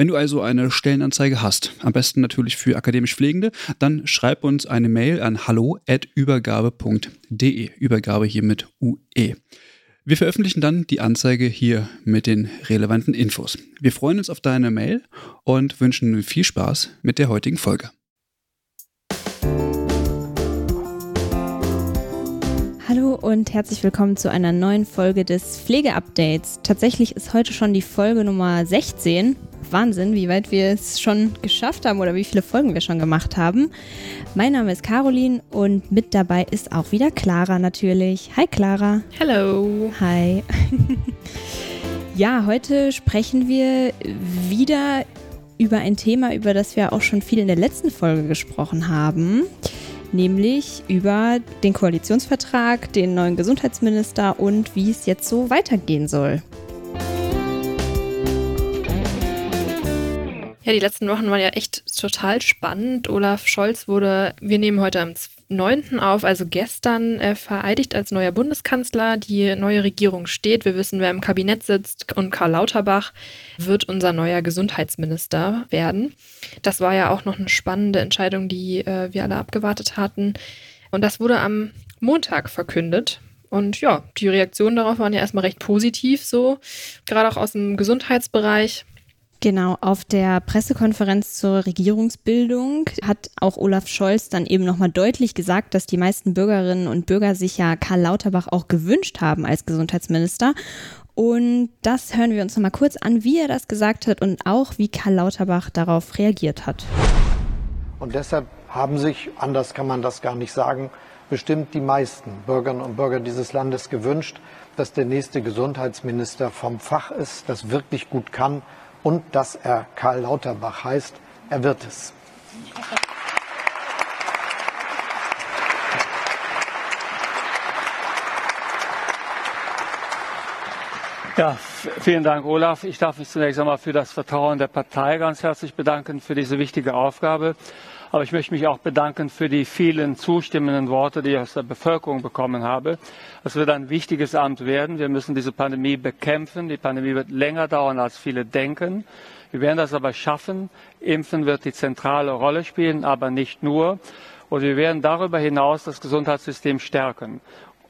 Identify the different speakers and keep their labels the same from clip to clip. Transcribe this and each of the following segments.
Speaker 1: Wenn du also eine Stellenanzeige hast, am besten natürlich für akademisch Pflegende, dann schreib uns eine Mail an hallo@übergabe.de. Übergabe hier mit UE. Wir veröffentlichen dann die Anzeige hier mit den relevanten Infos. Wir freuen uns auf deine Mail und wünschen viel Spaß mit der heutigen Folge.
Speaker 2: Hallo und herzlich willkommen zu einer neuen Folge des Pflegeupdates. Tatsächlich ist heute schon die Folge Nummer 16 Wahnsinn, wie weit wir es schon geschafft haben oder wie viele Folgen wir schon gemacht haben. Mein Name ist Caroline und mit dabei ist auch wieder Clara natürlich. Hi Clara.
Speaker 3: Hello.
Speaker 2: Hi. ja, heute sprechen wir wieder über ein Thema, über das wir auch schon viel in der letzten Folge gesprochen haben nämlich über den Koalitionsvertrag, den neuen Gesundheitsminister und wie es jetzt so weitergehen soll.
Speaker 3: Ja, die letzten Wochen waren ja echt total spannend. Olaf Scholz wurde, wir nehmen heute am 9. auf, also gestern, äh, vereidigt als neuer Bundeskanzler. Die neue Regierung steht. Wir wissen, wer im Kabinett sitzt. Und Karl Lauterbach wird unser neuer Gesundheitsminister werden. Das war ja auch noch eine spannende Entscheidung, die äh, wir alle abgewartet hatten. Und das wurde am Montag verkündet. Und ja, die Reaktionen darauf waren ja erstmal recht positiv so, gerade auch aus dem Gesundheitsbereich.
Speaker 2: Genau, auf der Pressekonferenz zur Regierungsbildung hat auch Olaf Scholz dann eben nochmal deutlich gesagt, dass die meisten Bürgerinnen und Bürger sich ja Karl Lauterbach auch gewünscht haben als Gesundheitsminister. Und das hören wir uns nochmal kurz an, wie er das gesagt hat und auch wie Karl Lauterbach darauf reagiert hat.
Speaker 4: Und deshalb haben sich, anders kann man das gar nicht sagen, bestimmt die meisten Bürgerinnen und Bürger dieses Landes gewünscht, dass der nächste Gesundheitsminister vom Fach ist, das wirklich gut kann und dass er Karl Lauterbach heißt. Er wird es.
Speaker 5: Ja, vielen Dank, Olaf. Ich darf mich zunächst einmal für das Vertrauen der Partei ganz herzlich bedanken für diese wichtige Aufgabe. Aber ich möchte mich auch bedanken für die vielen zustimmenden Worte, die ich aus der Bevölkerung bekommen habe. Es wird ein wichtiges Amt werden. Wir müssen diese Pandemie bekämpfen. Die Pandemie wird länger dauern, als viele denken. Wir werden das aber schaffen. Impfen wird die zentrale Rolle spielen, aber nicht nur. Und wir werden darüber hinaus das Gesundheitssystem stärken.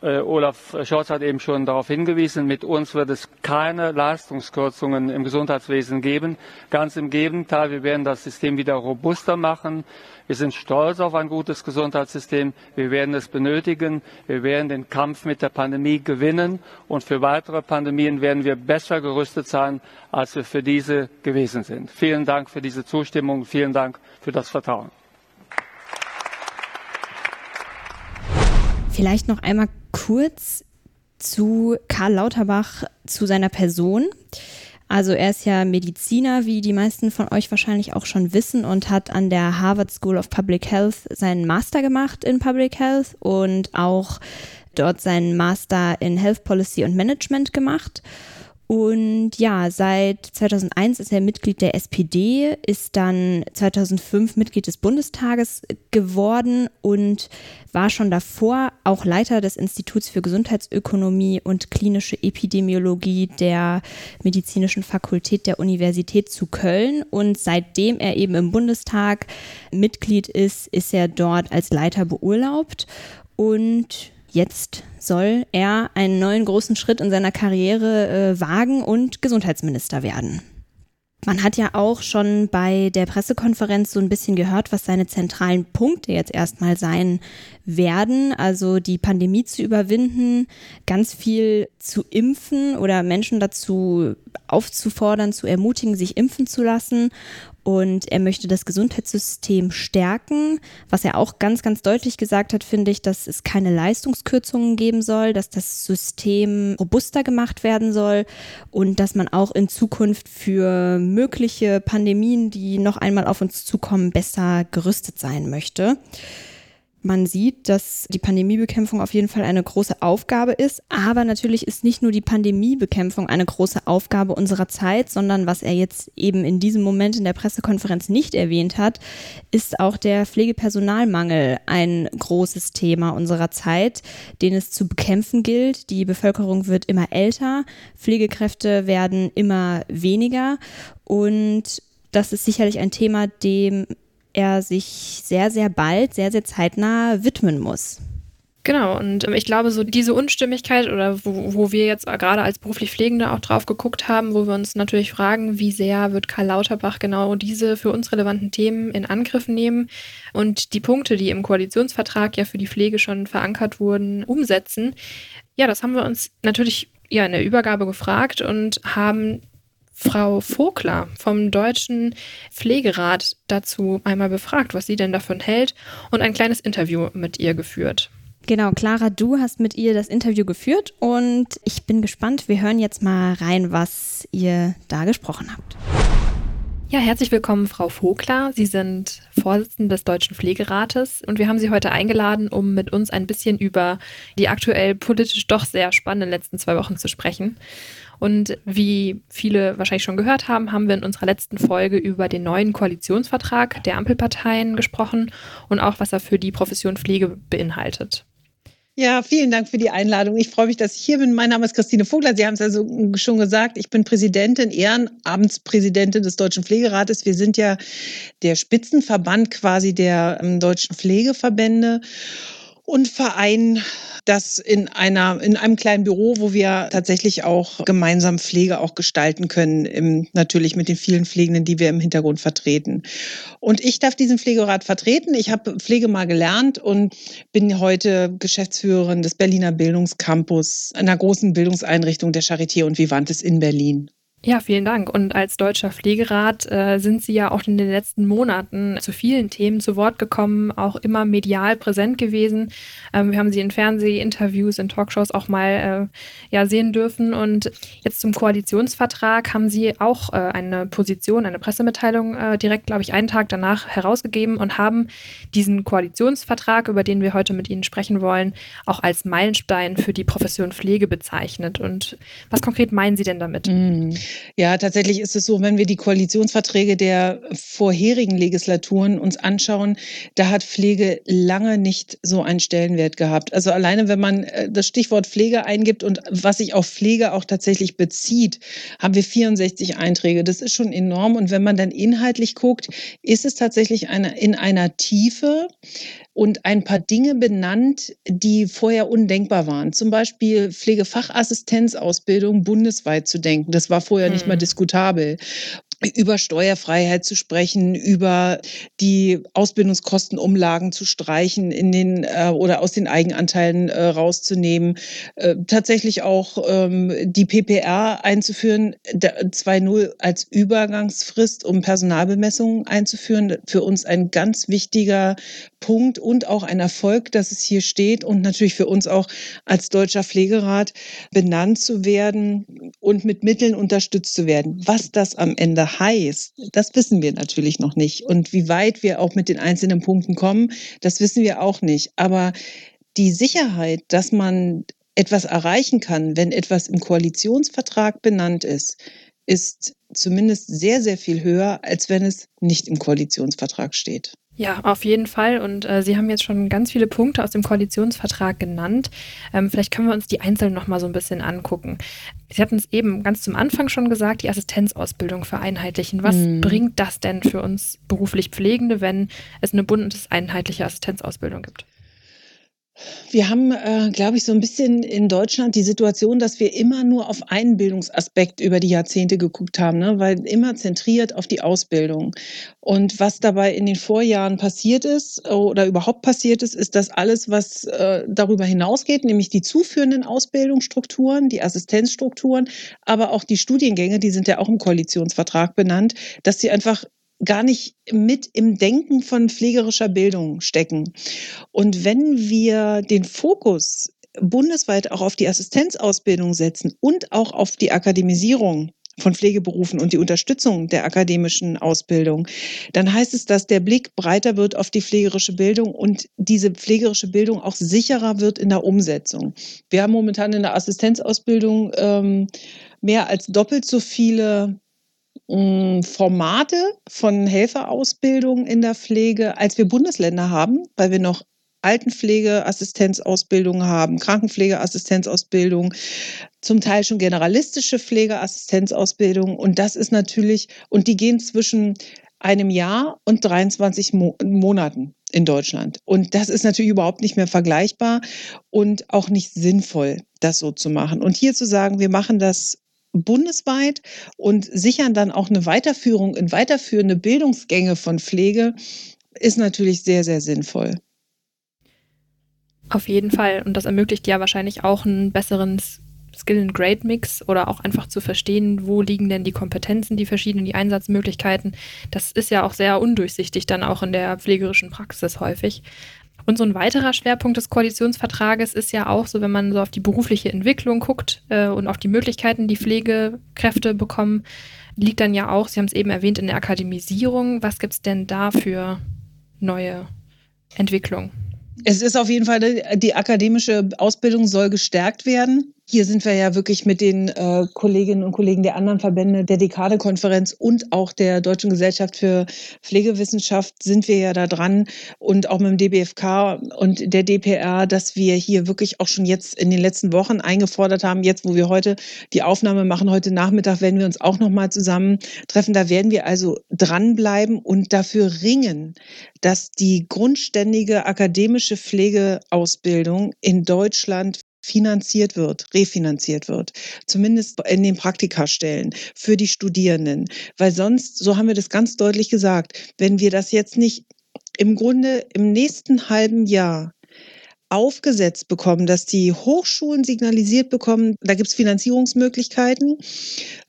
Speaker 5: Äh, Olaf Scholz hat eben schon darauf hingewiesen, mit uns wird es keine Leistungskürzungen im Gesundheitswesen geben. Ganz im Gegenteil, wir werden das System wieder robuster machen. Wir sind stolz auf ein gutes Gesundheitssystem. Wir werden es benötigen. Wir werden den Kampf mit der Pandemie gewinnen. Und für weitere Pandemien werden wir besser gerüstet sein, als wir für diese gewesen sind. Vielen Dank für diese Zustimmung. Vielen Dank für das Vertrauen.
Speaker 2: Vielleicht noch einmal kurz zu Karl Lauterbach, zu seiner Person. Also er ist ja Mediziner, wie die meisten von euch wahrscheinlich auch schon wissen und hat an der Harvard School of Public Health seinen Master gemacht in Public Health und auch dort seinen Master in Health Policy und Management gemacht. Und ja, seit 2001 ist er Mitglied der SPD, ist dann 2005 Mitglied des Bundestages geworden und war schon davor auch Leiter des Instituts für Gesundheitsökonomie und klinische Epidemiologie der Medizinischen Fakultät der Universität zu Köln. Und seitdem er eben im Bundestag Mitglied ist, ist er dort als Leiter beurlaubt. Und Jetzt soll er einen neuen großen Schritt in seiner Karriere äh, wagen und Gesundheitsminister werden. Man hat ja auch schon bei der Pressekonferenz so ein bisschen gehört, was seine zentralen Punkte jetzt erstmal sein werden. Also die Pandemie zu überwinden, ganz viel zu impfen oder Menschen dazu aufzufordern, zu ermutigen, sich impfen zu lassen und er möchte das Gesundheitssystem stärken. Was er auch ganz, ganz deutlich gesagt hat, finde ich, dass es keine Leistungskürzungen geben soll, dass das System robuster gemacht werden soll und dass man auch in Zukunft für mögliche Pandemien, die noch einmal auf uns zukommen, besser gerüstet sein möchte. Man sieht, dass die Pandemiebekämpfung auf jeden Fall eine große Aufgabe ist, aber natürlich ist nicht nur die Pandemiebekämpfung eine große Aufgabe unserer Zeit, sondern was er jetzt eben in diesem Moment in der Pressekonferenz nicht erwähnt hat, ist auch der Pflegepersonalmangel ein großes Thema unserer Zeit, den es zu bekämpfen gilt. Die Bevölkerung wird immer älter, Pflegekräfte werden immer weniger und das ist sicherlich ein Thema, dem er sich sehr, sehr bald, sehr, sehr zeitnah widmen muss.
Speaker 3: Genau, und ähm, ich glaube, so diese Unstimmigkeit oder wo, wo wir jetzt gerade als beruflich Pflegende auch drauf geguckt haben, wo wir uns natürlich fragen, wie sehr wird Karl Lauterbach genau diese für uns relevanten Themen in Angriff nehmen und die Punkte, die im Koalitionsvertrag ja für die Pflege schon verankert wurden, umsetzen. Ja, das haben wir uns natürlich ja in der Übergabe gefragt und haben Frau Vogler vom Deutschen Pflegerat dazu einmal befragt, was sie denn davon hält und ein kleines Interview mit ihr geführt.
Speaker 2: Genau, Clara, du hast mit ihr das Interview geführt und ich bin gespannt. Wir hören jetzt mal rein, was ihr da gesprochen habt.
Speaker 3: Ja, herzlich willkommen, Frau Vogler. Sie sind Vorsitzende des Deutschen Pflegerates und wir haben Sie heute eingeladen, um mit uns ein bisschen über die aktuell politisch doch sehr spannenden letzten zwei Wochen zu sprechen. Und wie viele wahrscheinlich schon gehört haben, haben wir in unserer letzten Folge über den neuen Koalitionsvertrag der Ampelparteien gesprochen und auch, was er für die Profession Pflege beinhaltet.
Speaker 6: Ja, vielen Dank für die Einladung. Ich freue mich, dass ich hier bin. Mein Name ist Christine Vogler. Sie haben es also schon gesagt. Ich bin Präsidentin, Ehrenabendspräsidentin des Deutschen Pflegerates. Wir sind ja der Spitzenverband quasi der ähm, deutschen Pflegeverbände und Verein das in einer, in einem kleinen Büro, wo wir tatsächlich auch gemeinsam Pflege auch gestalten können, im, natürlich mit den vielen Pflegenden, die wir im Hintergrund vertreten. Und ich darf diesen Pflegerat vertreten. Ich habe Pflege mal gelernt und bin heute Geschäftsführerin des Berliner Bildungscampus, einer großen Bildungseinrichtung der Charité und Vivantes in Berlin.
Speaker 3: Ja, vielen Dank. Und als deutscher Pflegerat äh, sind Sie ja auch in den letzten Monaten zu vielen Themen zu Wort gekommen, auch immer medial präsent gewesen. Ähm, wir haben Sie in Fernsehinterviews, in Talkshows auch mal äh, ja, sehen dürfen. Und jetzt zum Koalitionsvertrag haben Sie auch äh, eine Position, eine Pressemitteilung äh, direkt, glaube ich, einen Tag danach herausgegeben und haben diesen Koalitionsvertrag, über den wir heute mit Ihnen sprechen wollen, auch als Meilenstein für die Profession Pflege bezeichnet. Und was konkret meinen Sie denn damit?
Speaker 6: Mhm. Ja, tatsächlich ist es so, wenn wir die Koalitionsverträge der vorherigen Legislaturen uns anschauen, da hat Pflege lange nicht so einen Stellenwert gehabt. Also alleine, wenn man äh, das Stichwort Pflege eingibt und was sich auf Pflege auch tatsächlich bezieht, haben wir 64 Einträge. Das ist schon enorm. Und wenn man dann inhaltlich guckt, ist es tatsächlich eine, in einer Tiefe, und ein paar Dinge benannt, die vorher undenkbar waren. Zum Beispiel Pflegefachassistenzausbildung bundesweit zu denken. Das war vorher hm. nicht mal hm. diskutabel über Steuerfreiheit zu sprechen, über die Ausbildungskostenumlagen zu streichen in den äh, oder aus den Eigenanteilen äh, rauszunehmen, äh, tatsächlich auch ähm, die PPR einzuführen, 2.0 als Übergangsfrist, um Personalbemessungen einzuführen. Für uns ein ganz wichtiger Punkt und auch ein Erfolg, dass es hier steht und natürlich für uns auch als Deutscher Pflegerat benannt zu werden und mit Mitteln unterstützt zu werden. Was das am Ende heißt, das wissen wir natürlich noch nicht. Und wie weit wir auch mit den einzelnen Punkten kommen, das wissen wir auch nicht. Aber die Sicherheit, dass man etwas erreichen kann, wenn etwas im Koalitionsvertrag benannt ist, ist zumindest sehr, sehr viel höher, als wenn es nicht im Koalitionsvertrag steht.
Speaker 3: Ja, auf jeden Fall. Und äh, Sie haben jetzt schon ganz viele Punkte aus dem Koalitionsvertrag genannt. Ähm, vielleicht können wir uns die einzelnen nochmal so ein bisschen angucken. Sie hatten es eben ganz zum Anfang schon gesagt, die Assistenzausbildung vereinheitlichen. Was mhm. bringt das denn für uns beruflich Pflegende, wenn es eine bundeseinheitliche Assistenzausbildung gibt?
Speaker 6: Wir haben, äh, glaube ich, so ein bisschen in Deutschland die Situation, dass wir immer nur auf einen Bildungsaspekt über die Jahrzehnte geguckt haben, ne? weil immer zentriert auf die Ausbildung. Und was dabei in den Vorjahren passiert ist äh, oder überhaupt passiert ist, ist, dass alles, was äh, darüber hinausgeht, nämlich die zuführenden Ausbildungsstrukturen, die Assistenzstrukturen, aber auch die Studiengänge, die sind ja auch im Koalitionsvertrag benannt, dass sie einfach gar nicht mit im Denken von pflegerischer Bildung stecken. Und wenn wir den Fokus bundesweit auch auf die Assistenzausbildung setzen und auch auf die Akademisierung von Pflegeberufen und die Unterstützung der akademischen Ausbildung, dann heißt es, dass der Blick breiter wird auf die pflegerische Bildung und diese pflegerische Bildung auch sicherer wird in der Umsetzung. Wir haben momentan in der Assistenzausbildung ähm, mehr als doppelt so viele Formate von Helferausbildung in der Pflege, als wir Bundesländer haben, weil wir noch Altenpflegeassistenzausbildung haben, Krankenpflegeassistenzausbildung, zum Teil schon generalistische Pflegeassistenzausbildung. Und das ist natürlich, und die gehen zwischen einem Jahr und 23 Mo Monaten in Deutschland. Und das ist natürlich überhaupt nicht mehr vergleichbar und auch nicht sinnvoll, das so zu machen. Und hier zu sagen, wir machen das bundesweit und sichern dann auch eine Weiterführung in weiterführende Bildungsgänge von Pflege, ist natürlich sehr, sehr sinnvoll.
Speaker 3: Auf jeden Fall. Und das ermöglicht ja wahrscheinlich auch einen besseren Skill-and-Grade-Mix oder auch einfach zu verstehen, wo liegen denn die Kompetenzen, die verschiedenen, die Einsatzmöglichkeiten. Das ist ja auch sehr undurchsichtig dann auch in der pflegerischen Praxis häufig. Und so ein weiterer Schwerpunkt des Koalitionsvertrages ist ja auch so, wenn man so auf die berufliche Entwicklung guckt äh, und auf die Möglichkeiten, die Pflegekräfte bekommen, liegt dann ja auch, Sie haben es eben erwähnt, in der Akademisierung. Was gibt es denn da für neue Entwicklungen?
Speaker 6: Es ist auf jeden Fall, die akademische Ausbildung soll gestärkt werden. Hier sind wir ja wirklich mit den äh, Kolleginnen und Kollegen der anderen Verbände, der Dekadekonferenz und auch der Deutschen Gesellschaft für Pflegewissenschaft sind wir ja da dran und auch mit dem DBFK und der DPR, dass wir hier wirklich auch schon jetzt in den letzten Wochen eingefordert haben, jetzt wo wir heute die Aufnahme machen, heute Nachmittag werden wir uns auch nochmal zusammentreffen. Da werden wir also dranbleiben und dafür ringen, dass die grundständige akademische Pflegeausbildung in Deutschland finanziert wird, refinanziert wird, zumindest in den Praktikastellen für die Studierenden. Weil sonst, so haben wir das ganz deutlich gesagt, wenn wir das jetzt nicht im Grunde im nächsten halben Jahr aufgesetzt bekommen, dass die Hochschulen signalisiert bekommen, da gibt es Finanzierungsmöglichkeiten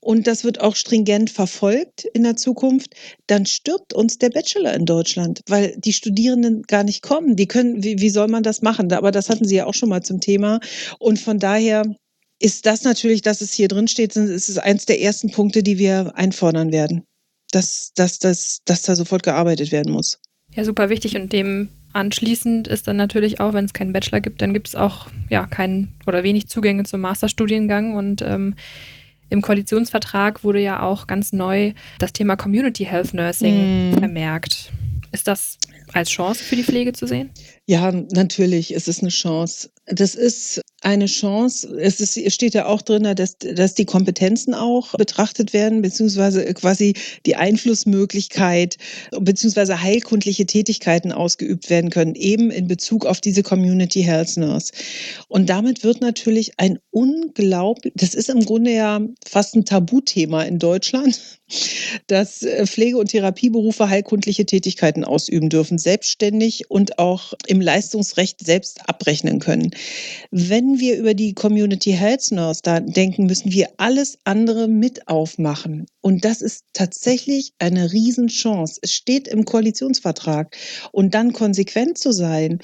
Speaker 6: und das wird auch stringent verfolgt in der Zukunft, dann stirbt uns der Bachelor in Deutschland, weil die Studierenden gar nicht kommen. Die können, wie, wie soll man das machen? Aber das hatten Sie ja auch schon mal zum Thema. Und von daher ist das natürlich, dass es hier drin steht, ist es eins der ersten Punkte, die wir einfordern werden. Dass, dass, dass, dass da sofort gearbeitet werden muss.
Speaker 3: Ja, super wichtig und dem Anschließend ist dann natürlich auch, wenn es keinen Bachelor gibt, dann gibt es auch ja keinen oder wenig Zugänge zum Masterstudiengang und ähm, im Koalitionsvertrag wurde ja auch ganz neu das Thema Community Health Nursing mm. vermerkt. Ist das als Chance für die Pflege zu sehen?
Speaker 6: Ja, natürlich ist es eine Chance. Das ist eine Chance. Es, ist, steht ja auch drin, dass, dass die Kompetenzen auch betrachtet werden, beziehungsweise quasi die Einflussmöglichkeit, beziehungsweise heilkundliche Tätigkeiten ausgeübt werden können, eben in Bezug auf diese Community Health Nurse. Und damit wird natürlich ein unglaublich, das ist im Grunde ja fast ein Tabuthema in Deutschland, dass äh, Pflege- und Therapieberufe heilkundliche Tätigkeiten ausüben dürfen, selbstständig und auch im Leistungsrecht selbst abrechnen können. Wenn wir über die Community Health Nurse da denken, müssen wir alles andere mit aufmachen. Und das ist tatsächlich eine Riesenchance. Es steht im Koalitionsvertrag. Und dann konsequent zu sein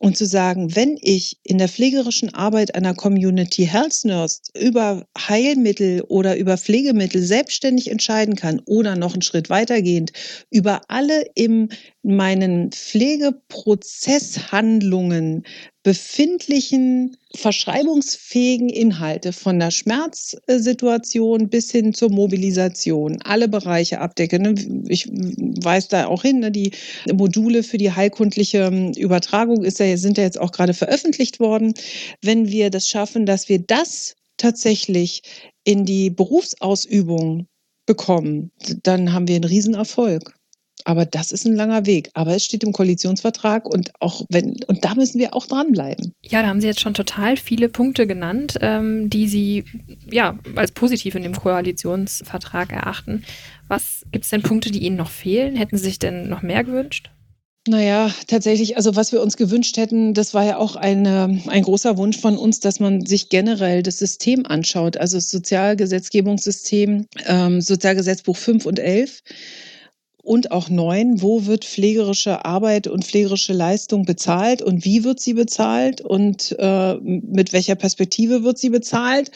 Speaker 6: und zu sagen, wenn ich in der pflegerischen Arbeit einer Community Health Nurse über Heilmittel oder über Pflegemittel selbstständig entscheiden kann oder noch einen Schritt weitergehend über alle in meinen Pflegeprozesshandlungen befindlichen verschreibungsfähigen Inhalte von der Schmerzsituation bis hin zur Mobilisation, alle Bereiche abdecken. Ne? Ich weise da auch hin, ne? die Module für die heilkundliche ähm, Übertragung sind ja jetzt auch gerade veröffentlicht worden. Wenn wir das schaffen, dass wir das tatsächlich in die Berufsausübung bekommen, dann haben wir einen Riesenerfolg. Aber das ist ein langer Weg. Aber es steht im Koalitionsvertrag und auch wenn, und da müssen wir auch dranbleiben.
Speaker 3: Ja, da haben Sie jetzt schon total viele Punkte genannt, ähm, die Sie ja als positiv in dem Koalitionsvertrag erachten. Was gibt es denn Punkte, die Ihnen noch fehlen? Hätten Sie sich denn noch mehr gewünscht?
Speaker 6: Naja, tatsächlich, also was wir uns gewünscht hätten, das war ja auch eine, ein großer Wunsch von uns, dass man sich generell das System anschaut, also das Sozialgesetzgebungssystem, ähm, Sozialgesetzbuch 5 und 11 und auch neun, wo wird pflegerische Arbeit und pflegerische Leistung bezahlt und wie wird sie bezahlt und äh, mit welcher Perspektive wird sie bezahlt.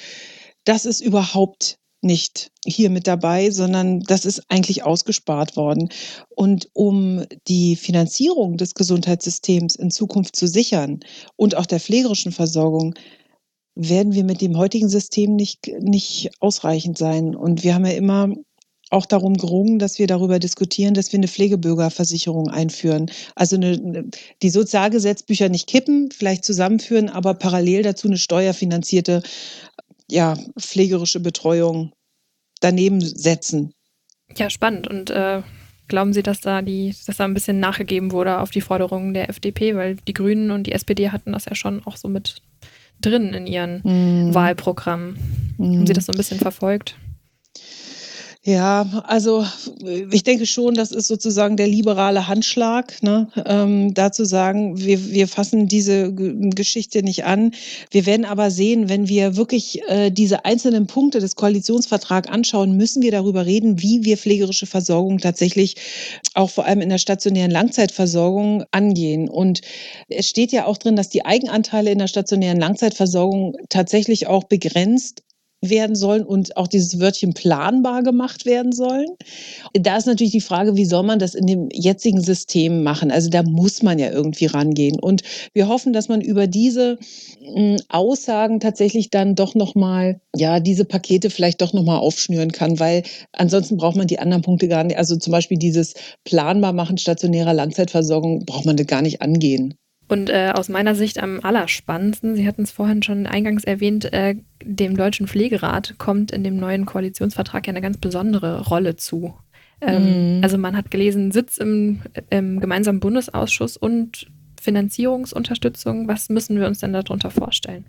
Speaker 6: Das ist überhaupt nicht hier mit dabei, sondern das ist eigentlich ausgespart worden. Und um die Finanzierung des Gesundheitssystems in Zukunft zu sichern und auch der pflegerischen Versorgung, werden wir mit dem heutigen System nicht, nicht ausreichend sein. Und wir haben ja immer auch darum gerungen, dass wir darüber diskutieren, dass wir eine Pflegebürgerversicherung einführen. Also eine, die Sozialgesetzbücher nicht kippen, vielleicht zusammenführen, aber parallel dazu eine steuerfinanzierte ja, pflegerische Betreuung daneben setzen.
Speaker 3: Ja, spannend. Und äh, glauben Sie, dass da die, dass da ein bisschen nachgegeben wurde auf die Forderungen der FDP, weil die Grünen und die SPD hatten das ja schon auch so mit drin in ihren mm. Wahlprogrammen. Mm. Haben Sie das so ein bisschen verfolgt?
Speaker 6: Ja, also ich denke schon, das ist sozusagen der liberale Handschlag, ne? ähm, da zu sagen, wir, wir fassen diese G Geschichte nicht an. Wir werden aber sehen, wenn wir wirklich äh, diese einzelnen Punkte des Koalitionsvertrags anschauen, müssen wir darüber reden, wie wir pflegerische Versorgung tatsächlich auch vor allem in der stationären Langzeitversorgung angehen. Und es steht ja auch drin, dass die Eigenanteile in der stationären Langzeitversorgung tatsächlich auch begrenzt werden sollen und auch dieses Wörtchen planbar gemacht werden sollen. Da ist natürlich die Frage, wie soll man das in dem jetzigen System machen? Also da muss man ja irgendwie rangehen. Und wir hoffen, dass man über diese hm, Aussagen tatsächlich dann doch nochmal, ja, diese Pakete vielleicht doch nochmal aufschnüren kann, weil ansonsten braucht man die anderen Punkte gar nicht. Also zum Beispiel dieses planbar machen stationärer Langzeitversorgung braucht man da gar nicht angehen.
Speaker 3: Und äh, aus meiner Sicht am allerspannendsten, Sie hatten es vorhin schon eingangs erwähnt, äh, dem Deutschen Pflegerat kommt in dem neuen Koalitionsvertrag ja eine ganz besondere Rolle zu. Ähm, mhm. Also man hat gelesen, Sitz im, im gemeinsamen Bundesausschuss und Finanzierungsunterstützung. Was müssen wir uns denn darunter vorstellen?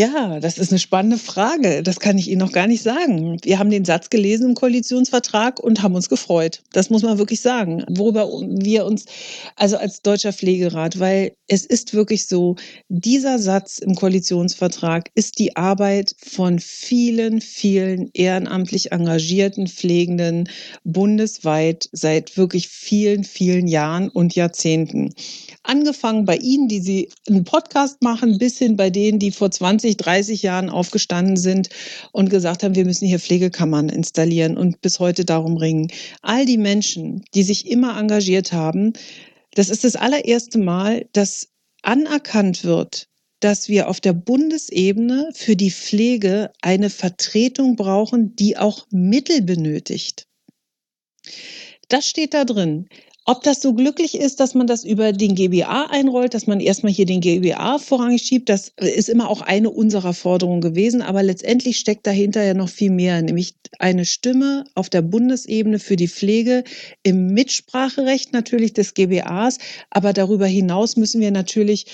Speaker 6: Ja, das ist eine spannende Frage. Das kann ich Ihnen noch gar nicht sagen. Wir haben den Satz gelesen im Koalitionsvertrag und haben uns gefreut. Das muss man wirklich sagen. Worüber wir uns, also als deutscher Pflegerat, weil es ist wirklich so, dieser Satz im Koalitionsvertrag ist die Arbeit von vielen, vielen ehrenamtlich engagierten Pflegenden bundesweit seit wirklich vielen, vielen Jahren und Jahrzehnten. Angefangen bei Ihnen, die Sie einen Podcast machen, bis hin bei denen, die vor 20, 30 Jahren aufgestanden sind und gesagt haben, wir müssen hier Pflegekammern installieren und bis heute darum ringen. All die Menschen, die sich immer engagiert haben, das ist das allererste Mal, dass anerkannt wird, dass wir auf der Bundesebene für die Pflege eine Vertretung brauchen, die auch Mittel benötigt. Das steht da drin. Ob das so glücklich ist, dass man das über den GBA einrollt, dass man erstmal hier den GBA vorrangig schiebt, das ist immer auch eine unserer Forderungen gewesen. Aber letztendlich steckt dahinter ja noch viel mehr, nämlich eine Stimme auf der Bundesebene für die Pflege im Mitspracherecht natürlich des GBAs. Aber darüber hinaus müssen wir natürlich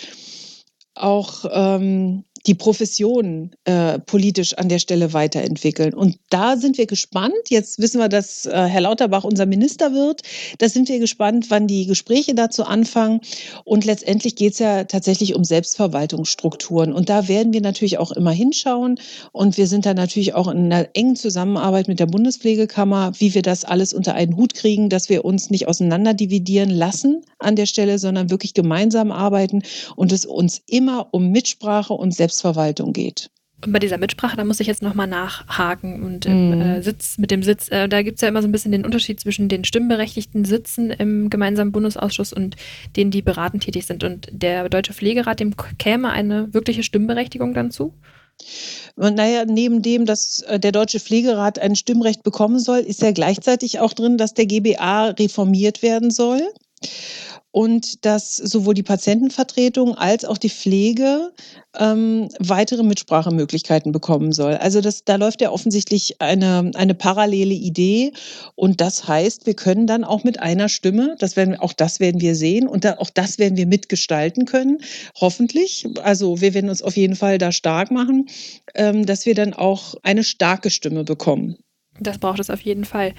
Speaker 6: auch ähm, die Profession äh, politisch an der Stelle weiterentwickeln. Und da sind wir gespannt. Jetzt wissen wir, dass äh, Herr Lauterbach unser Minister wird. Da sind wir gespannt, wann die Gespräche dazu anfangen. Und letztendlich geht es ja tatsächlich um Selbstverwaltungsstrukturen. Und da werden wir natürlich auch immer hinschauen. Und wir sind da natürlich auch in einer engen Zusammenarbeit mit der Bundespflegekammer, wie wir das alles unter einen Hut kriegen, dass wir uns nicht auseinanderdividieren lassen an der Stelle, sondern wirklich gemeinsam arbeiten und es uns immer um Mitsprache und Selbstverwaltung Selbstverwaltung geht.
Speaker 3: Und bei dieser Mitsprache, da muss ich jetzt nochmal nachhaken und im mm. äh, Sitz, mit dem Sitz, äh, da gibt es ja immer so ein bisschen den Unterschied zwischen den stimmberechtigten Sitzen im gemeinsamen Bundesausschuss und denen, die beratend tätig sind. Und der Deutsche Pflegerat, dem käme eine wirkliche Stimmberechtigung dann zu?
Speaker 6: Naja, neben dem, dass äh, der Deutsche Pflegerat ein Stimmrecht bekommen soll, ist ja gleichzeitig auch drin, dass der GBA reformiert werden soll und dass sowohl die Patientenvertretung als auch die Pflege ähm, weitere Mitsprachemöglichkeiten bekommen soll. Also das, da läuft ja offensichtlich eine, eine parallele Idee und das heißt, wir können dann auch mit einer Stimme, das werden, auch das werden wir sehen und da, auch das werden wir mitgestalten können, hoffentlich. Also wir werden uns auf jeden Fall da stark machen, ähm, dass wir dann auch eine starke Stimme bekommen.
Speaker 3: Das braucht es auf jeden Fall.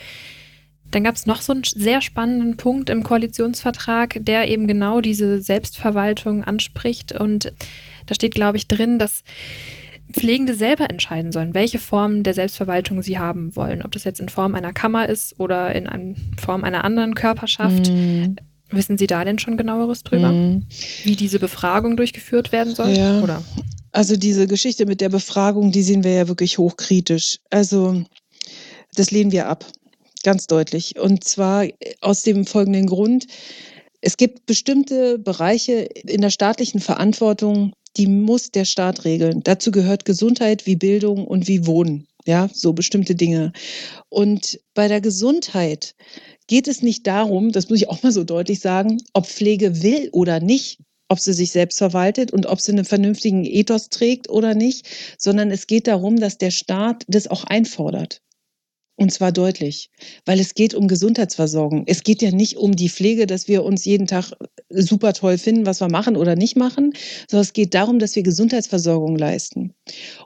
Speaker 3: Dann gab es noch so einen sehr spannenden Punkt im Koalitionsvertrag, der eben genau diese Selbstverwaltung anspricht. Und da steht, glaube ich, drin, dass Pflegende selber entscheiden sollen, welche Form der Selbstverwaltung sie haben wollen. Ob das jetzt in Form einer Kammer ist oder in Form einer anderen Körperschaft. Mhm. Wissen Sie da denn schon genaueres drüber? Mhm. Wie diese Befragung durchgeführt werden soll?
Speaker 6: Ja. Oder? Also diese Geschichte mit der Befragung, die sehen wir ja wirklich hochkritisch. Also das lehnen wir ab, ganz deutlich. Und zwar aus dem folgenden Grund. Es gibt bestimmte Bereiche in der staatlichen Verantwortung, die muss der Staat regeln. Dazu gehört Gesundheit wie Bildung und wie Wohnen. Ja, so bestimmte Dinge. Und bei der Gesundheit geht es nicht darum, das muss ich auch mal so deutlich sagen, ob Pflege will oder nicht, ob sie sich selbst verwaltet und ob sie einen vernünftigen Ethos trägt oder nicht, sondern es geht darum, dass der Staat das auch einfordert. Und zwar deutlich, weil es geht um Gesundheitsversorgung. Es geht ja nicht um die Pflege, dass wir uns jeden Tag super toll finden, was wir machen oder nicht machen, sondern es geht darum, dass wir Gesundheitsversorgung leisten.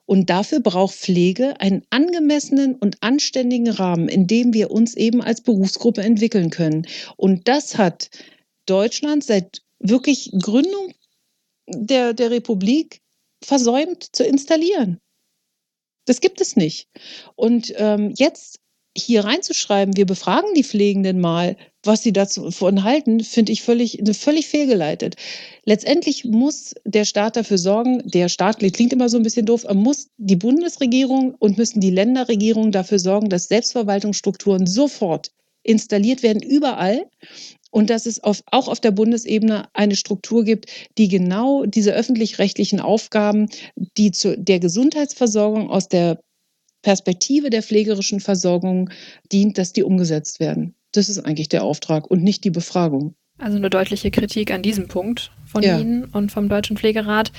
Speaker 6: Und dafür braucht Pflege einen angemessenen und anständigen Rahmen, in dem wir uns eben als Berufsgruppe entwickeln können. Und das hat Deutschland seit wirklich Gründung der, der Republik versäumt zu installieren. Das gibt es nicht. Und ähm, jetzt hier reinzuschreiben, wir befragen die Pflegenden mal, was sie dazu von halten, finde ich völlig, völlig fehlgeleitet. Letztendlich muss der Staat dafür sorgen, der Staat klingt immer so ein bisschen doof, muss die Bundesregierung und müssen die Länderregierungen dafür sorgen, dass Selbstverwaltungsstrukturen sofort installiert werden, überall. Und dass es auf, auch auf der Bundesebene eine Struktur gibt, die genau diese öffentlich-rechtlichen Aufgaben, die zu der Gesundheitsversorgung aus der Perspektive der pflegerischen Versorgung dient, dass die umgesetzt werden. Das ist eigentlich der Auftrag und nicht die Befragung.
Speaker 3: Also eine deutliche Kritik an diesem Punkt von ja. Ihnen und vom Deutschen Pflegerat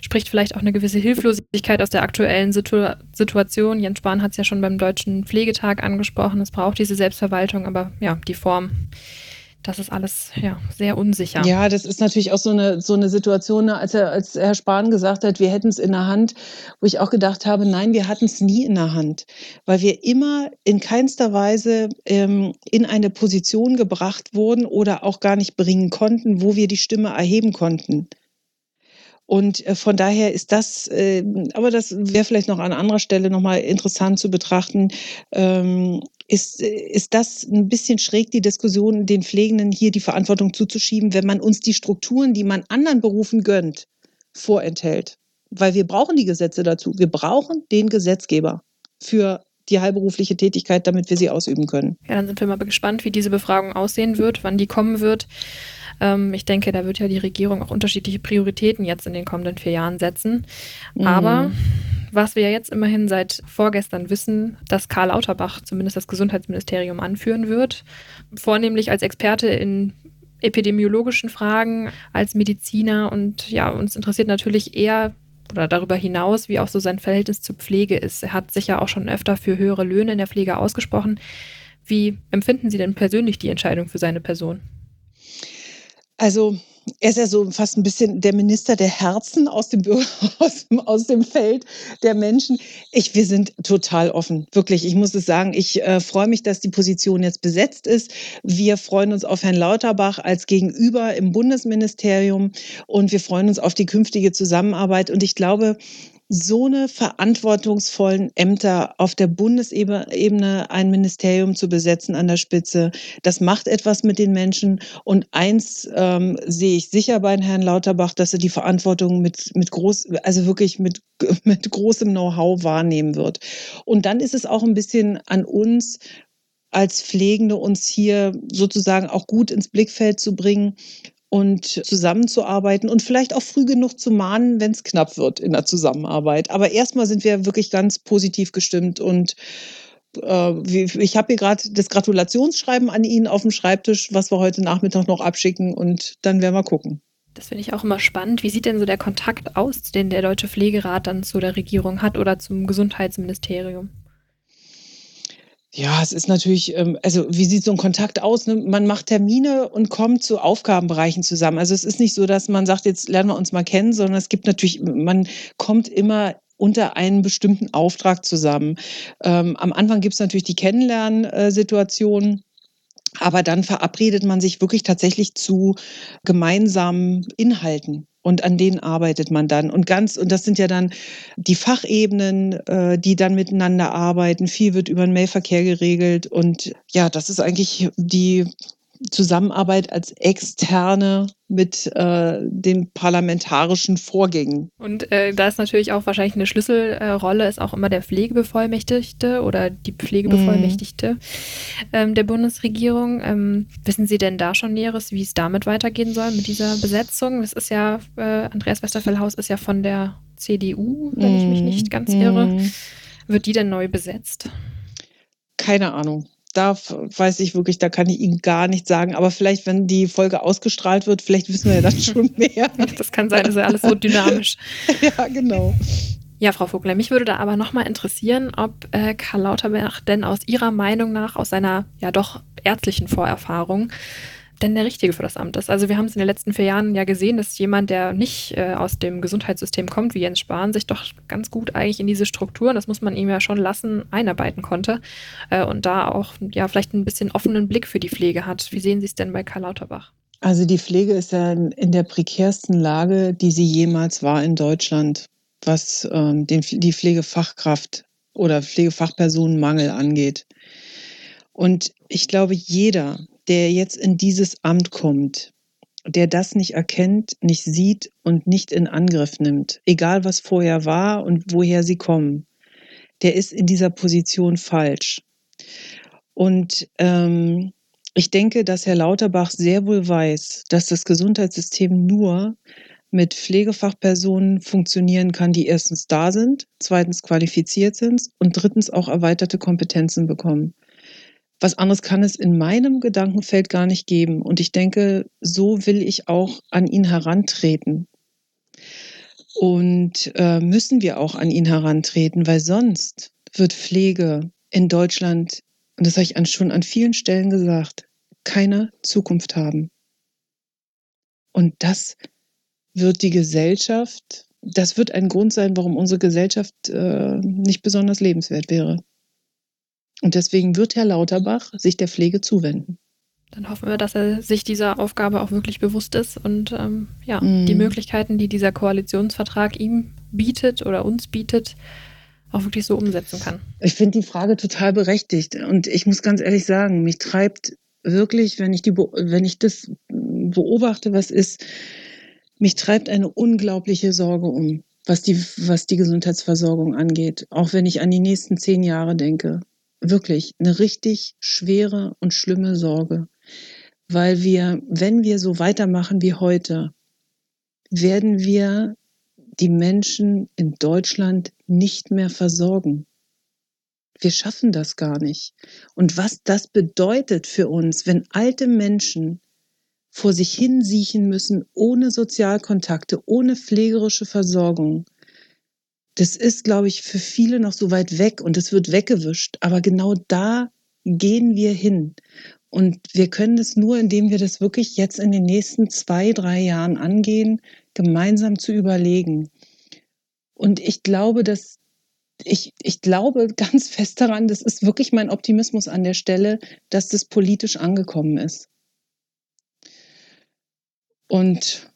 Speaker 3: spricht vielleicht auch eine gewisse Hilflosigkeit aus der aktuellen Situ Situation. Jens Spahn hat es ja schon beim Deutschen Pflegetag angesprochen. Es braucht diese Selbstverwaltung, aber ja, die Form das ist alles ja, sehr unsicher.
Speaker 6: Ja, das ist natürlich auch so eine, so eine Situation, ne, als, er, als Herr Spahn gesagt hat, wir hätten es in der Hand, wo ich auch gedacht habe, nein, wir hatten es nie in der Hand, weil wir immer in keinster Weise ähm, in eine Position gebracht wurden oder auch gar nicht bringen konnten, wo wir die Stimme erheben konnten. Und äh, von daher ist das, äh, aber das wäre vielleicht noch an anderer Stelle nochmal interessant zu betrachten, ähm, ist, ist das ein bisschen schräg, die Diskussion, den Pflegenden hier die Verantwortung zuzuschieben, wenn man uns die Strukturen, die man anderen Berufen gönnt, vorenthält. Weil wir brauchen die Gesetze dazu. Wir brauchen den Gesetzgeber für die heilberufliche Tätigkeit, damit wir sie ausüben können.
Speaker 3: Ja, dann sind wir mal gespannt, wie diese Befragung aussehen wird, wann die kommen wird. Ähm, ich denke, da wird ja die Regierung auch unterschiedliche Prioritäten jetzt in den kommenden vier Jahren setzen. Mhm. Was wir ja jetzt immerhin seit vorgestern wissen, dass Karl Lauterbach zumindest das Gesundheitsministerium anführen wird, vornehmlich als Experte in epidemiologischen Fragen, als Mediziner und ja, uns interessiert natürlich eher oder darüber hinaus, wie auch so sein Verhältnis zur Pflege ist. Er hat sich ja auch schon öfter für höhere Löhne in der Pflege ausgesprochen. Wie empfinden Sie denn persönlich die Entscheidung für seine Person?
Speaker 6: Also er ist ja so fast ein bisschen der Minister der Herzen aus dem, aus, aus dem Feld der Menschen. Ich, wir sind total offen, wirklich. Ich muss es sagen, ich äh, freue mich, dass die Position jetzt besetzt ist. Wir freuen uns auf Herrn Lauterbach als Gegenüber im Bundesministerium und wir freuen uns auf die künftige Zusammenarbeit. Und ich glaube, so eine verantwortungsvollen Ämter auf der Bundesebene ein Ministerium zu besetzen an der Spitze, das macht etwas mit den Menschen. Und eins ähm, sehe ich sicher bei Herrn Lauterbach, dass er die Verantwortung mit, mit groß, also wirklich mit, mit großem Know-how wahrnehmen wird. Und dann ist es auch ein bisschen an uns, als Pflegende uns hier sozusagen auch gut ins Blickfeld zu bringen und zusammenzuarbeiten und vielleicht auch früh genug zu mahnen, wenn es knapp wird in der Zusammenarbeit. Aber erstmal sind wir wirklich ganz positiv gestimmt und äh, ich habe hier gerade das Gratulationsschreiben an ihn auf dem Schreibtisch, was wir heute Nachmittag noch abschicken und dann werden wir gucken.
Speaker 3: Das finde ich auch immer spannend. Wie sieht denn so der Kontakt aus, den der Deutsche Pflegerat dann zu der Regierung hat oder zum Gesundheitsministerium?
Speaker 6: Ja, es ist natürlich, ähm, also wie sieht so ein Kontakt aus? Ne? Man macht Termine und kommt zu Aufgabenbereichen zusammen. Also es ist nicht so, dass man sagt, jetzt lernen wir uns mal kennen, sondern es gibt natürlich, man kommt immer unter einen bestimmten Auftrag zusammen. Ähm, am Anfang gibt es natürlich die Kennenlernsituation. Aber dann verabredet man sich wirklich tatsächlich zu gemeinsamen Inhalten. Und an denen arbeitet man dann. Und ganz, und das sind ja dann die Fachebenen, äh, die dann miteinander arbeiten. Viel wird über den Mailverkehr geregelt. Und ja, das ist eigentlich die Zusammenarbeit als Externe mit äh, den parlamentarischen Vorgängen.
Speaker 3: Und äh, da ist natürlich auch wahrscheinlich eine Schlüsselrolle, ist auch immer der Pflegebevollmächtigte oder die Pflegebevollmächtigte mhm. ähm, der Bundesregierung. Ähm, wissen Sie denn da schon Näheres, wie es damit weitergehen soll mit dieser Besetzung? Das ist ja, äh, Andreas Westerfellhaus ist ja von der CDU, wenn mhm. ich mich nicht ganz irre. Mhm. Wird die denn neu besetzt?
Speaker 6: Keine Ahnung da weiß ich wirklich, da kann ich Ihnen gar nichts sagen. Aber vielleicht, wenn die Folge ausgestrahlt wird, vielleicht wissen wir ja dann schon mehr.
Speaker 3: das kann sein, das ist ja alles so dynamisch.
Speaker 6: ja, genau.
Speaker 3: Ja, Frau Vogler, mich würde da aber nochmal interessieren, ob äh, Karl Lauterbach denn aus Ihrer Meinung nach, aus seiner ja doch ärztlichen Vorerfahrung, denn der Richtige für das Amt ist. Also wir haben es in den letzten vier Jahren ja gesehen, dass jemand, der nicht äh, aus dem Gesundheitssystem kommt, wie Jens Spahn, sich doch ganz gut eigentlich in diese Strukturen, das muss man ihm ja schon lassen, einarbeiten konnte äh, und da auch ja vielleicht ein bisschen offenen Blick für die Pflege hat. Wie sehen Sie es denn bei Karl Lauterbach?
Speaker 6: Also die Pflege ist ja in der prekärsten Lage, die sie jemals war in Deutschland, was ähm, den, die Pflegefachkraft oder Pflegefachpersonenmangel angeht. Und ich glaube, jeder, der jetzt in dieses Amt kommt, der das nicht erkennt, nicht sieht und nicht in Angriff nimmt, egal was vorher war und woher sie kommen, der ist in dieser Position falsch. Und ähm, ich denke, dass Herr Lauterbach sehr wohl weiß, dass das Gesundheitssystem nur mit Pflegefachpersonen funktionieren kann, die erstens da sind, zweitens qualifiziert sind und drittens auch erweiterte Kompetenzen bekommen. Was anderes kann es in meinem Gedankenfeld gar nicht geben. Und ich denke, so will ich auch an ihn herantreten. Und äh, müssen wir auch an ihn herantreten, weil sonst wird Pflege in Deutschland, und das habe ich an, schon an vielen Stellen gesagt, keine Zukunft haben. Und das wird die Gesellschaft, das wird ein Grund sein, warum unsere Gesellschaft äh, nicht besonders lebenswert wäre. Und deswegen wird Herr Lauterbach sich der Pflege zuwenden.
Speaker 3: Dann hoffen wir, dass er sich dieser Aufgabe auch wirklich bewusst ist und ähm, ja, mm. die Möglichkeiten, die dieser Koalitionsvertrag ihm bietet oder uns bietet, auch wirklich so umsetzen kann.
Speaker 6: Ich finde die Frage total berechtigt. Und ich muss ganz ehrlich sagen, mich treibt wirklich, wenn ich, die, wenn ich das beobachte, was ist, mich treibt eine unglaubliche Sorge um, was die, was die Gesundheitsversorgung angeht. Auch wenn ich an die nächsten zehn Jahre denke wirklich eine richtig schwere und schlimme Sorge, weil wir, wenn wir so weitermachen wie heute, werden wir die Menschen in Deutschland nicht mehr versorgen. Wir schaffen das gar nicht. Und was das bedeutet für uns, wenn alte Menschen vor sich hinsiechen müssen, ohne Sozialkontakte, ohne pflegerische Versorgung, das ist, glaube ich, für viele noch so weit weg und es wird weggewischt. Aber genau da gehen wir hin. Und wir können es nur, indem wir das wirklich jetzt in den nächsten zwei, drei Jahren angehen, gemeinsam zu überlegen. Und ich glaube, dass ich, ich glaube ganz fest daran, das ist wirklich mein Optimismus an der Stelle, dass das politisch angekommen ist. Und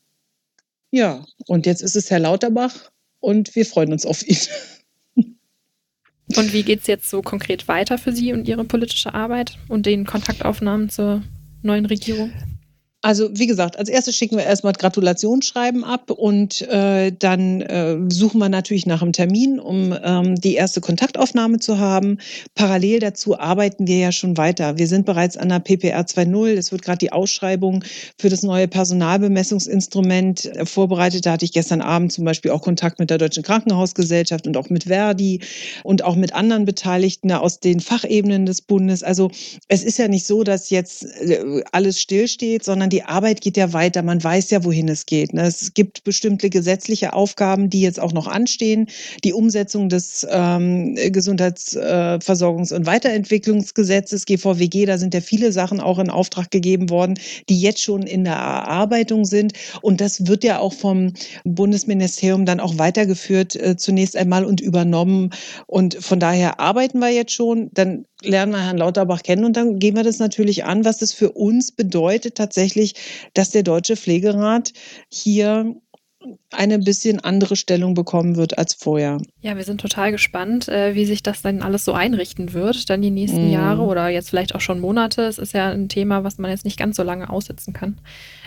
Speaker 6: ja, und jetzt ist es Herr Lauterbach, und wir freuen uns auf ihn.
Speaker 3: Und wie geht es jetzt so konkret weiter für Sie und Ihre politische Arbeit und den Kontaktaufnahmen zur neuen Regierung?
Speaker 6: Also wie gesagt, als erstes schicken wir erstmal Gratulationsschreiben ab und äh, dann äh, suchen wir natürlich nach einem Termin, um ähm, die erste Kontaktaufnahme zu haben. Parallel dazu arbeiten wir ja schon weiter. Wir sind bereits an der PPR 2.0. Es wird gerade die Ausschreibung für das neue Personalbemessungsinstrument äh, vorbereitet. Da hatte ich gestern Abend zum Beispiel auch Kontakt mit der Deutschen Krankenhausgesellschaft und auch mit Verdi und auch mit anderen Beteiligten aus den Fachebenen des Bundes. Also es ist ja nicht so, dass jetzt äh, alles stillsteht, sondern die Arbeit geht ja weiter. Man weiß ja, wohin es geht. Ne? Es gibt bestimmte gesetzliche Aufgaben, die jetzt auch noch anstehen. Die Umsetzung des ähm, Gesundheitsversorgungs- und Weiterentwicklungsgesetzes, GVWG, da sind ja viele Sachen auch in Auftrag gegeben worden, die jetzt schon in der Erarbeitung sind. Und das wird ja auch vom Bundesministerium dann auch weitergeführt, äh, zunächst einmal und übernommen. Und von daher arbeiten wir jetzt schon. Dann lernen wir Herrn Lauterbach kennen und dann gehen wir das natürlich an, was das für uns bedeutet tatsächlich, dass der Deutsche Pflegerat hier eine bisschen andere Stellung bekommen wird als vorher.
Speaker 3: Ja, wir sind total gespannt, äh, wie sich das dann alles so einrichten wird, dann die nächsten mm. Jahre oder jetzt vielleicht auch schon Monate. Es ist ja ein Thema, was man jetzt nicht ganz so lange aussitzen kann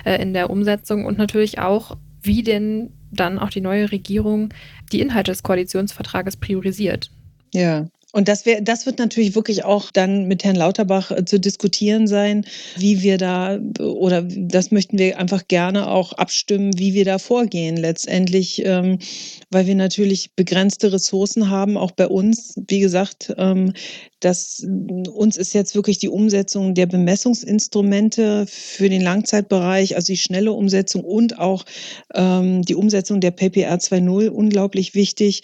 Speaker 3: äh, in der Umsetzung und natürlich auch, wie denn dann auch die neue Regierung die Inhalte des Koalitionsvertrages priorisiert.
Speaker 6: Ja, und das, wär, das wird natürlich wirklich auch dann mit Herrn Lauterbach äh, zu diskutieren sein, wie wir da, oder das möchten wir einfach gerne auch abstimmen, wie wir da vorgehen letztendlich, ähm, weil wir natürlich begrenzte Ressourcen haben, auch bei uns. Wie gesagt, ähm, das, uns ist jetzt wirklich die Umsetzung der Bemessungsinstrumente für den Langzeitbereich, also die schnelle Umsetzung und auch ähm, die Umsetzung der PPR 2.0 unglaublich wichtig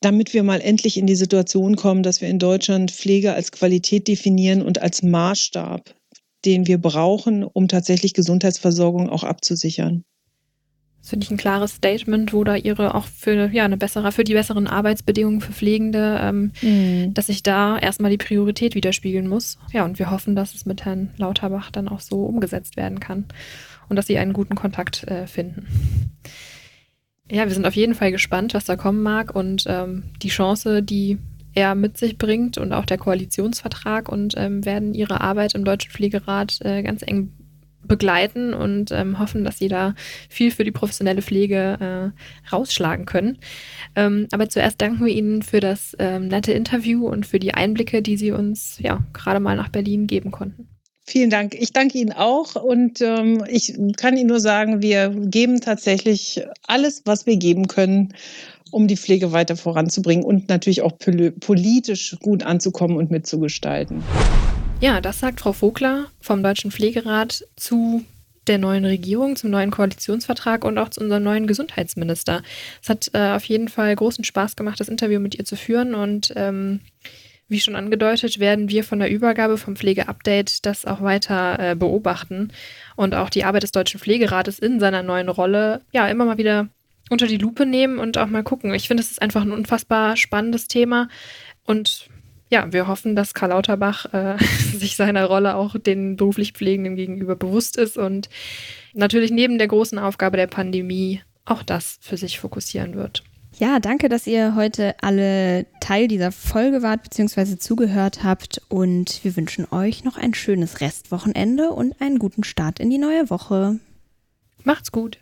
Speaker 6: damit wir mal endlich in die Situation kommen, dass wir in Deutschland Pflege als Qualität definieren und als Maßstab, den wir brauchen, um tatsächlich Gesundheitsversorgung auch abzusichern.
Speaker 3: Das finde ich ein klares Statement, wo da ihre auch für ja eine bessere, für die besseren Arbeitsbedingungen für Pflegende, ähm, mhm. dass sich da erstmal die Priorität widerspiegeln muss. Ja, und wir hoffen, dass es mit Herrn Lauterbach dann auch so umgesetzt werden kann und dass sie einen guten Kontakt äh, finden. Ja, wir sind auf jeden Fall gespannt, was da kommen mag und ähm, die Chance, die er mit sich bringt und auch der Koalitionsvertrag und ähm, werden ihre Arbeit im Deutschen Pflegerat äh, ganz eng begleiten und ähm, hoffen, dass sie da viel für die professionelle Pflege äh, rausschlagen können. Ähm, aber zuerst danken wir Ihnen für das ähm, nette Interview und für die Einblicke, die Sie uns ja gerade mal nach Berlin geben konnten.
Speaker 6: Vielen Dank. Ich danke Ihnen auch und ähm, ich kann Ihnen nur sagen, wir geben tatsächlich alles, was wir geben können, um die Pflege weiter voranzubringen und natürlich auch politisch gut anzukommen und mitzugestalten.
Speaker 3: Ja, das sagt Frau Vogler vom Deutschen Pflegerat zu der neuen Regierung, zum neuen Koalitionsvertrag und auch zu unserem neuen Gesundheitsminister. Es hat äh, auf jeden Fall großen Spaß gemacht, das Interview mit ihr zu führen und ähm, wie schon angedeutet, werden wir von der Übergabe vom Pflegeupdate das auch weiter äh, beobachten und auch die Arbeit des Deutschen Pflegerates in seiner neuen Rolle ja immer mal wieder unter die Lupe nehmen und auch mal gucken. Ich finde, es ist einfach ein unfassbar spannendes Thema und ja, wir hoffen, dass Karl Lauterbach äh, sich seiner Rolle auch den beruflich Pflegenden gegenüber bewusst ist und natürlich neben der großen Aufgabe der Pandemie auch das für sich fokussieren wird.
Speaker 2: Ja, danke, dass ihr heute alle Teil dieser Folge wart bzw. zugehört habt und wir wünschen euch noch ein schönes Restwochenende und einen guten Start in die neue Woche.
Speaker 3: Macht's gut.